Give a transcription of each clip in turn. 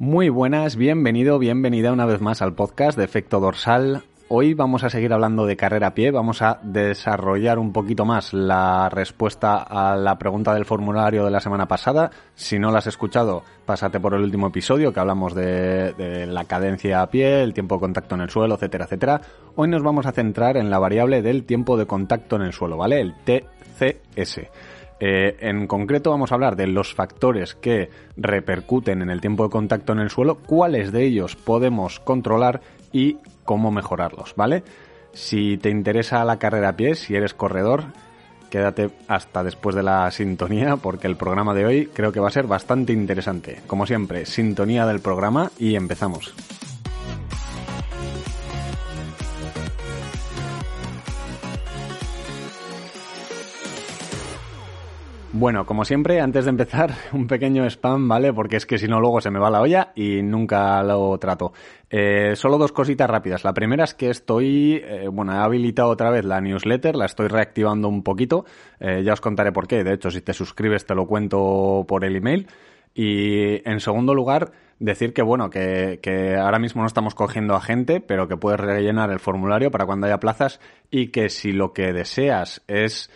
Muy buenas, bienvenido, bienvenida una vez más al podcast de Efecto Dorsal. Hoy vamos a seguir hablando de carrera a pie, vamos a desarrollar un poquito más la respuesta a la pregunta del formulario de la semana pasada. Si no la has escuchado, pásate por el último episodio que hablamos de, de la cadencia a pie, el tiempo de contacto en el suelo, etcétera, etcétera. Hoy nos vamos a centrar en la variable del tiempo de contacto en el suelo, ¿vale? El TCS. Eh, en concreto vamos a hablar de los factores que repercuten en el tiempo de contacto en el suelo, cuáles de ellos podemos controlar y cómo mejorarlos, ¿vale? Si te interesa la carrera a pie, si eres corredor, quédate hasta después de la sintonía porque el programa de hoy creo que va a ser bastante interesante. Como siempre, sintonía del programa y empezamos. Bueno, como siempre, antes de empezar, un pequeño spam, ¿vale? Porque es que si no luego se me va la olla y nunca lo trato. Eh, solo dos cositas rápidas. La primera es que estoy, eh, bueno, he habilitado otra vez la newsletter, la estoy reactivando un poquito. Eh, ya os contaré por qué. De hecho, si te suscribes te lo cuento por el email. Y en segundo lugar, decir que bueno, que, que, ahora mismo no estamos cogiendo a gente, pero que puedes rellenar el formulario para cuando haya plazas y que si lo que deseas es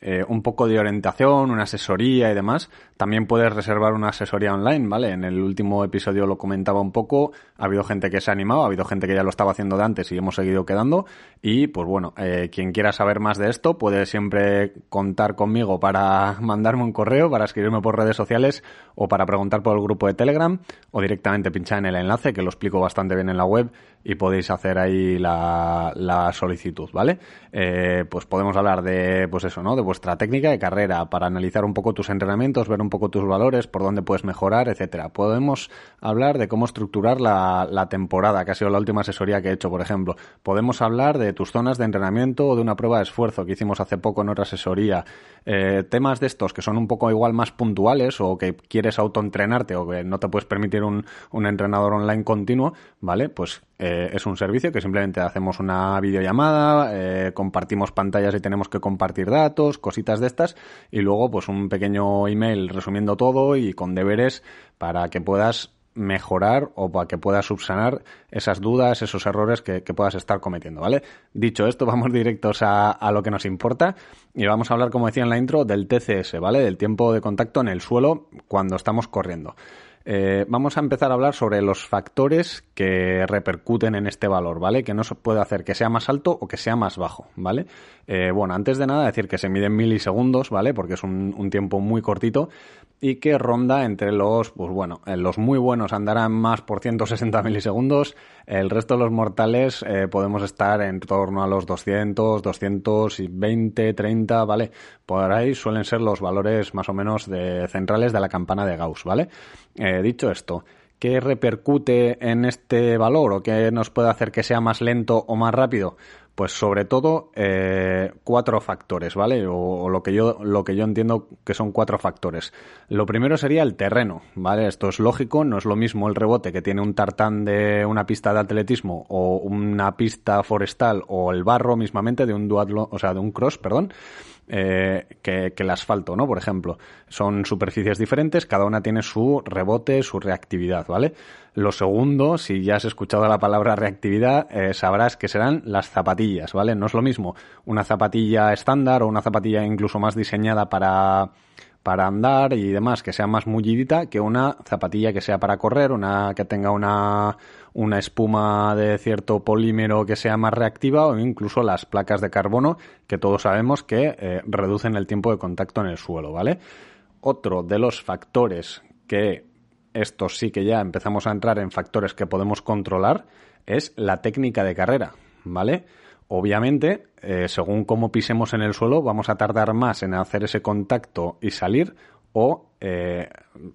eh, un poco de orientación, una asesoría y demás, también puedes reservar una asesoría online, ¿vale? En el último episodio lo comentaba un poco, ha habido gente que se ha animado, ha habido gente que ya lo estaba haciendo de antes y hemos seguido quedando. Y pues bueno, eh, quien quiera saber más de esto puede siempre contar conmigo para mandarme un correo, para escribirme por redes sociales o para preguntar por el grupo de Telegram o directamente pinchar en el enlace que lo explico bastante bien en la web y podéis hacer ahí la, solicitud, ¿vale? Eh, pues podemos hablar de, pues eso, ¿no? De vuestra técnica de carrera para analizar un poco tus entrenamientos, ver un poco tus valores, por dónde puedes mejorar, etcétera. Podemos hablar de cómo estructurar la, la temporada, que ha sido la última asesoría que he hecho, por ejemplo. Podemos hablar de tus zonas de entrenamiento o de una prueba de esfuerzo que hicimos hace poco en otra asesoría. Eh, temas de estos que son un poco igual más puntuales o que quieres autoentrenarte o que no te puedes permitir un, un entrenador online continuo, ¿vale? Pues eh, es un servicio que simplemente hacemos una videollamada, eh, compartimos pantallas y tenemos que compartir datos, cositas de estas, y luego pues un pequeño email resumiendo todo y con deberes para que puedas mejorar o para que puedas subsanar esas dudas, esos errores que, puedas estar cometiendo, ¿vale? Dicho esto, vamos directos a, a, lo que nos importa y vamos a hablar, como decía en la intro, del TCS, ¿vale? Del tiempo de contacto en el suelo cuando estamos corriendo. Eh, vamos a empezar a hablar sobre los factores que repercuten en este valor, ¿vale? Que no se puede hacer que sea más alto o que sea más bajo, ¿vale? Eh, bueno, antes de nada decir que se mide en milisegundos, ¿vale? Porque es un, tiempo muy cortito y que ronda entre los, pues bueno, los muy buenos andarán más por 160 milisegundos, el resto de los mortales eh, podemos estar en torno a los 200, 220, 30, ¿vale? Por ahí suelen ser los valores más o menos de centrales de la campana de Gauss, ¿vale? Eh, dicho esto, ¿qué repercute en este valor o qué nos puede hacer que sea más lento o más rápido? Pues sobre todo eh, cuatro factores, ¿vale? O, lo que yo lo que yo entiendo que son cuatro factores. Lo primero sería el terreno, ¿vale? Esto es lógico, no es lo mismo el rebote que tiene un tartán de una pista de atletismo o una pista forestal o el barro mismamente de un duatlón, o sea, de un cross, perdón. Eh, que, que, el asfalto, ¿no? Por ejemplo, son superficies diferentes, cada una tiene su rebote, su reactividad, ¿vale? Lo segundo, si ya has escuchado la palabra reactividad, eh, sabrás que serán las zapatillas, ¿vale? No es lo mismo una zapatilla estándar o una zapatilla incluso más diseñada para para andar y demás, que sea más mullidita que una zapatilla que sea para correr, una que tenga una, una espuma de cierto polímero que sea más reactiva o incluso las placas de carbono que todos sabemos que eh, reducen el tiempo de contacto en el suelo, ¿vale? Otro de los factores que estos sí que ya empezamos a entrar en factores que podemos controlar es la técnica de carrera, ¿vale? Obviamente, eh, según cómo pisemos en el suelo, vamos a tardar más en hacer ese contacto y salir o eh,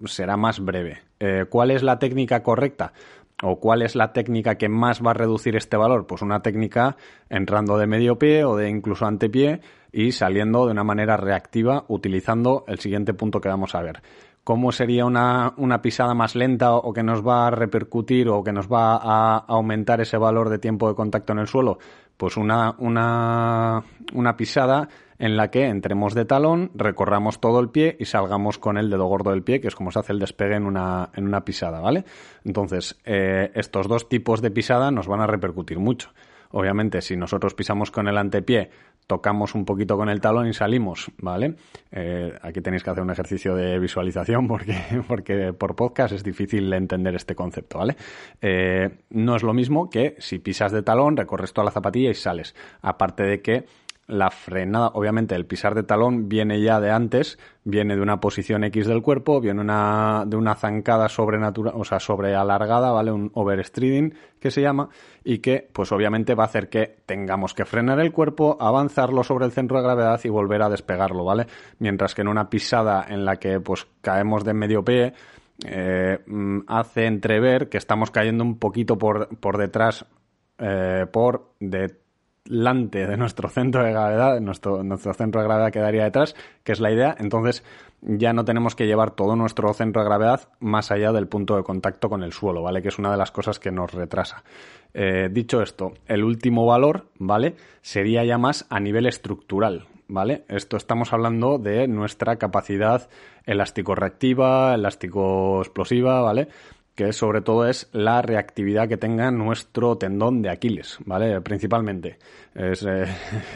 será más breve. Eh, ¿Cuál es la técnica correcta? ¿O cuál es la técnica que más va a reducir este valor? Pues una técnica entrando de medio pie o de incluso antepié y saliendo de una manera reactiva utilizando el siguiente punto que vamos a ver. ¿Cómo sería una, una, pisada más lenta o que nos va a repercutir o que nos va a aumentar ese valor de tiempo de contacto en el suelo? Pues una, una, una pisada en la que entremos de talón, recorramos todo el pie y salgamos con el dedo gordo del pie, que es como se hace el despegue en una, en una pisada, ¿vale? Entonces, eh, estos dos tipos de pisada nos van a repercutir mucho. Obviamente, si nosotros pisamos con el antepié, tocamos un poquito con el talón y salimos, ¿vale? Eh, aquí tenéis que hacer un ejercicio de visualización porque, porque por podcast es difícil entender este concepto, ¿vale? Eh, no es lo mismo que si pisas de talón, recorres toda la zapatilla y sales. Aparte de que la frenada, obviamente el pisar de talón viene ya de antes, viene de una posición X del cuerpo, viene una, de una zancada sobrenatural, o sea, sobre alargada, ¿vale? Un overstriding que se llama, y que, pues obviamente va a hacer que tengamos que frenar el cuerpo, avanzarlo sobre el centro de gravedad y volver a despegarlo, ¿vale? Mientras que en una pisada en la que, pues, caemos de medio pie, eh, mm, hace entrever que estamos cayendo un poquito por, por detrás, eh, por de delante de nuestro centro de gravedad, nuestro, nuestro centro de gravedad quedaría detrás, que es la idea, entonces ya no tenemos que llevar todo nuestro centro de gravedad más allá del punto de contacto con el suelo, ¿vale? Que es una de las cosas que nos retrasa. Eh, dicho esto, el último valor, ¿vale? Sería ya más a nivel estructural, ¿vale? Esto estamos hablando de nuestra capacidad elástico reactiva, elástico explosiva, ¿vale? Que sobre todo es la reactividad que tenga nuestro tendón de Aquiles, ¿vale? Principalmente. Eh,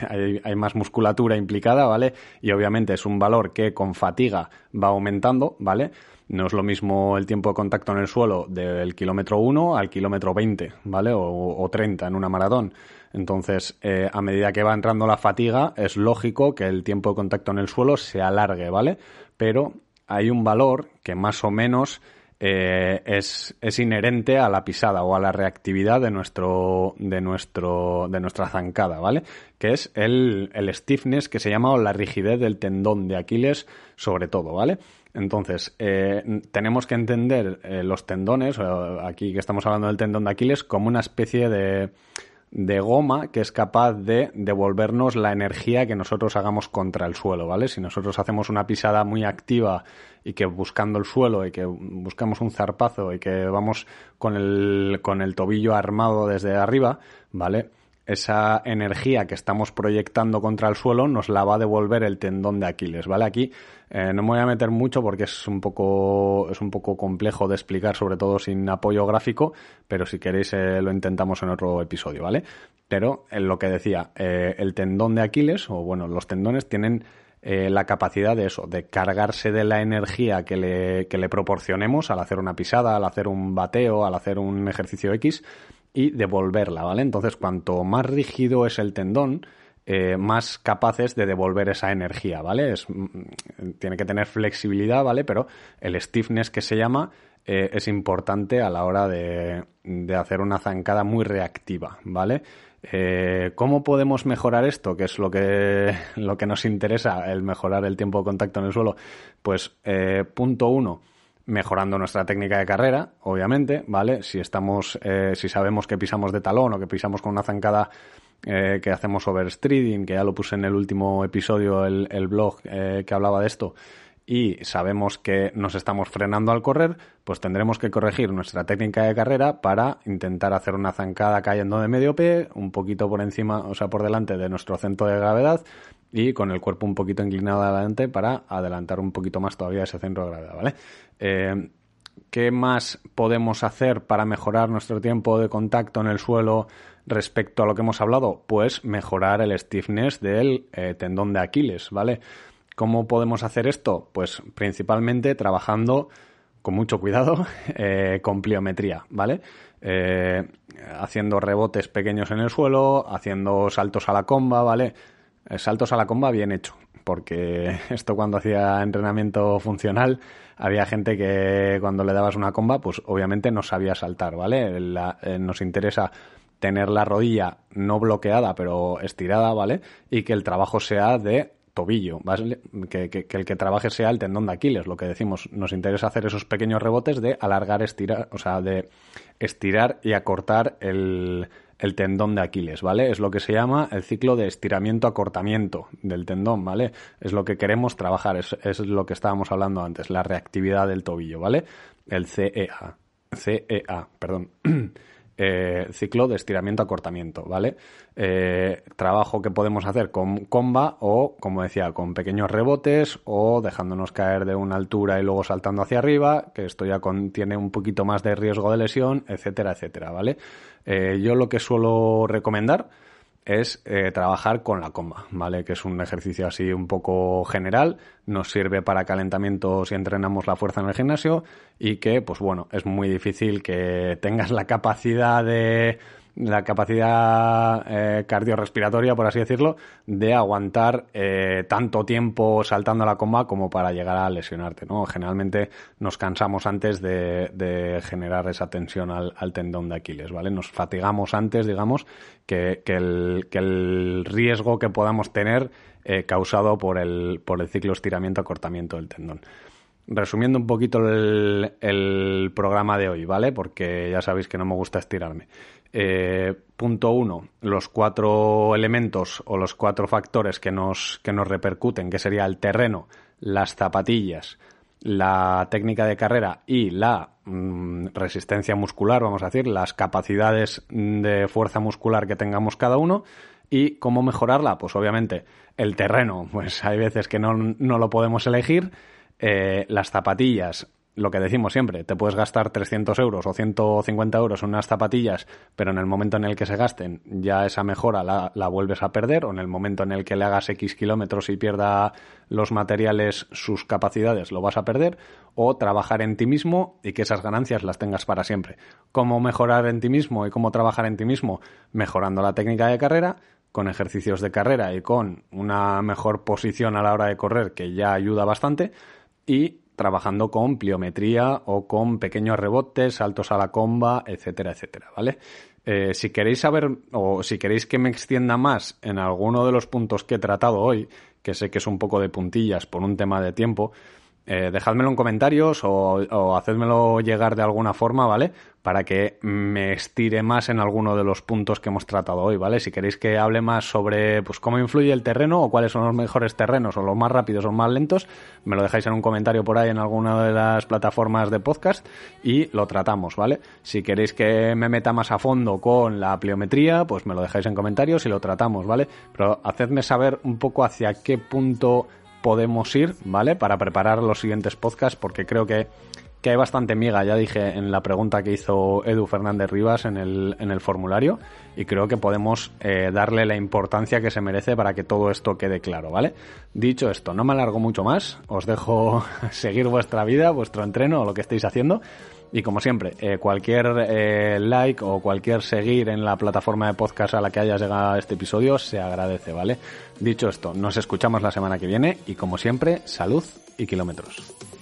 hay, más musculatura implicada, ¿vale? Y obviamente es un valor que con fatiga va aumentando, ¿vale? No es lo mismo el tiempo de contacto en el suelo del kilómetro 1 al kilómetro 20, ¿vale? O, 30 en una maratón. Entonces, eh, a medida que va entrando la fatiga, es lógico que el tiempo de contacto en el suelo se alargue, ¿vale? Pero hay un valor que más o menos eh, es, es, inherente a la pisada o a la reactividad de nuestro, de nuestro, de nuestra zancada, ¿vale? Que es el, el stiffness que se llama o la rigidez del tendón de Aquiles, sobre todo, ¿vale? Entonces, eh, tenemos que entender eh, los tendones, aquí que estamos hablando del tendón de Aquiles, como una especie de, de goma que es capaz de devolvernos la energía que nosotros hagamos contra el suelo, ¿vale? Si nosotros hacemos una pisada muy activa y que buscando el suelo y que buscamos un zarpazo y que vamos con el, con el tobillo armado desde arriba, ¿vale? Esa energía que estamos proyectando contra el suelo nos la va a devolver el tendón de Aquiles, ¿vale? Aquí eh, no me voy a meter mucho porque es un poco es un poco complejo de explicar, sobre todo sin apoyo gráfico, pero si queréis eh, lo intentamos en otro episodio, ¿vale? Pero en lo que decía, eh, el tendón de Aquiles, o bueno, los tendones tienen la capacidad de eso, de cargarse de la energía que le, que le proporcionemos al hacer una pisada, al hacer un bateo, al hacer un ejercicio X, y devolverla, ¿vale? Entonces, cuanto más rígido es el tendón, eh, más capaces de devolver esa energía, ¿vale? Es, mm, tiene que tener flexibilidad, ¿vale? Pero el stiffness que se llama eh, es importante a la hora de, de, hacer una zancada muy reactiva, ¿vale? Eh, ¿Cómo podemos mejorar esto? Que es lo que, lo que nos interesa, el mejorar el tiempo de contacto en el suelo. Pues, punto uno, mejorando nuestra técnica de carrera, obviamente, ¿vale? Si estamos, eh, si sabemos que pisamos de talón o que pisamos con una zancada eh, que hacemos overstreeding, que ya lo puse en el último episodio, el, blog eh, que hablaba de esto, y sabemos que nos estamos frenando al correr, pues tendremos que corregir nuestra técnica de carrera para intentar hacer una zancada cayendo de medio pie, un poquito por encima, o sea, por delante de nuestro centro de gravedad, y con el cuerpo un poquito inclinado adelante para adelantar un poquito más todavía ese centro de gravedad, ¿vale? Eh, ¿Qué más podemos hacer para mejorar nuestro tiempo de contacto en el suelo respecto a lo que hemos hablado? Pues mejorar el stiffness del eh, tendón de Aquiles, ¿vale? ¿Cómo podemos hacer esto? Pues principalmente trabajando con mucho cuidado eh, con pliometría, ¿vale? haciendo rebotes pequeños en el suelo, haciendo saltos a la comba, ¿vale? Eh, saltos a la comba bien hecho, porque esto cuando hacía entrenamiento funcional había gente que cuando le dabas una comba, pues obviamente no sabía saltar, ¿vale? Eh, nos interesa tener la rodilla no bloqueada, pero estirada, ¿vale? Y que el trabajo sea de tobillo, ¿vale? que, que, el que trabaje sea el tendón de Aquiles, lo que decimos. Nos interesa hacer esos pequeños rebotes de alargar, estirar, o sea, de estirar y acortar el, el tendón de Aquiles, ¿vale? Es lo que se llama el ciclo de estiramiento-acortamiento del tendón, ¿vale? Es lo que queremos trabajar, es, lo que estábamos hablando antes, la reactividad del tobillo, ¿vale? El CEA, CEA, perdón. Eh, ciclo de estiramiento-acortamiento, ¿vale? Eh, trabajo que podemos hacer con comba o, como decía, con pequeños rebotes o dejándonos caer de una altura y luego saltando hacia arriba, que esto ya tiene un poquito más de riesgo de lesión, etcétera, etcétera, ¿vale? Eh, yo lo que suelo recomendar es eh, trabajar con la comba, ¿vale? Que es un ejercicio así un poco general, nos sirve para calentamiento si entrenamos la fuerza en el gimnasio y que, pues bueno, es muy difícil que tengas la capacidad de la capacidad eh, cardiorrespiratoria, por así decirlo, de aguantar eh, tanto tiempo saltando a la comba como para llegar a lesionarte, ¿no? Generalmente nos cansamos antes de, generar esa tensión al, tendón de Aquiles, ¿vale? Nos fatigamos antes, digamos, que, el, que el riesgo que podamos tener eh, causado por el, por el ciclo estiramiento-acortamiento del tendón resumiendo un poquito el, el, programa de hoy, ¿vale? Porque ya sabéis que no me gusta estirarme. Eh, punto uno, los cuatro elementos o los cuatro factores que nos, que nos repercuten, que sería el terreno, las zapatillas, la técnica de carrera y la mm, resistencia muscular, vamos a decir, las capacidades de fuerza muscular que tengamos cada uno. ¿Y cómo mejorarla? Pues obviamente el terreno, pues hay veces que no, no lo podemos elegir. Eh, las zapatillas, lo que decimos siempre, te puedes gastar 300 euros o 150 euros en unas zapatillas, pero en el momento en el que se gasten ya esa mejora la, vuelves a perder, o en el momento en el que le hagas X kilómetros y pierda los materiales sus capacidades, lo vas a perder, o trabajar en ti mismo y que esas ganancias las tengas para siempre. ¿Cómo mejorar en ti mismo y cómo trabajar en ti mismo? Mejorando la técnica de carrera, con ejercicios de carrera y con una mejor posición a la hora de correr, que ya ayuda bastante, y trabajando con pliometría o con pequeños rebotes, saltos a la comba, etcétera, etcétera, ¿vale? Eh, si queréis saber o si queréis que me extienda más en alguno de los puntos que he tratado hoy, que sé que es un poco de puntillas por un tema de tiempo, eh, dejádmelo en comentarios o, o hacedmelo llegar de alguna forma, ¿vale? para que me estire más en alguno de los puntos que hemos tratado hoy, ¿vale? Si queréis que hable más sobre pues cómo influye el terreno o cuáles son los mejores terrenos o los más rápidos o más lentos, me lo dejáis en un comentario por ahí en alguna de las plataformas de podcast y lo tratamos, ¿vale? Si queréis que me meta más a fondo con la pliometría, pues me lo dejáis en comentarios y lo tratamos, ¿vale? Pero hacedme saber un poco hacia qué punto podemos ir, ¿vale? Para preparar los siguientes podcasts porque creo que que hay bastante miga, ya dije en la pregunta que hizo Edu Fernández Rivas en el, en el formulario, y creo que podemos eh, darle la importancia que se merece para que todo esto quede claro, ¿vale? Dicho esto, no me alargo mucho más, os dejo seguir vuestra vida, vuestro entreno o lo que estéis haciendo. Y como siempre, eh, cualquier eh, like o cualquier seguir en la plataforma de podcast a la que hayas llegado este episodio se agradece, ¿vale? Dicho esto, nos escuchamos la semana que viene y como siempre, salud y kilómetros.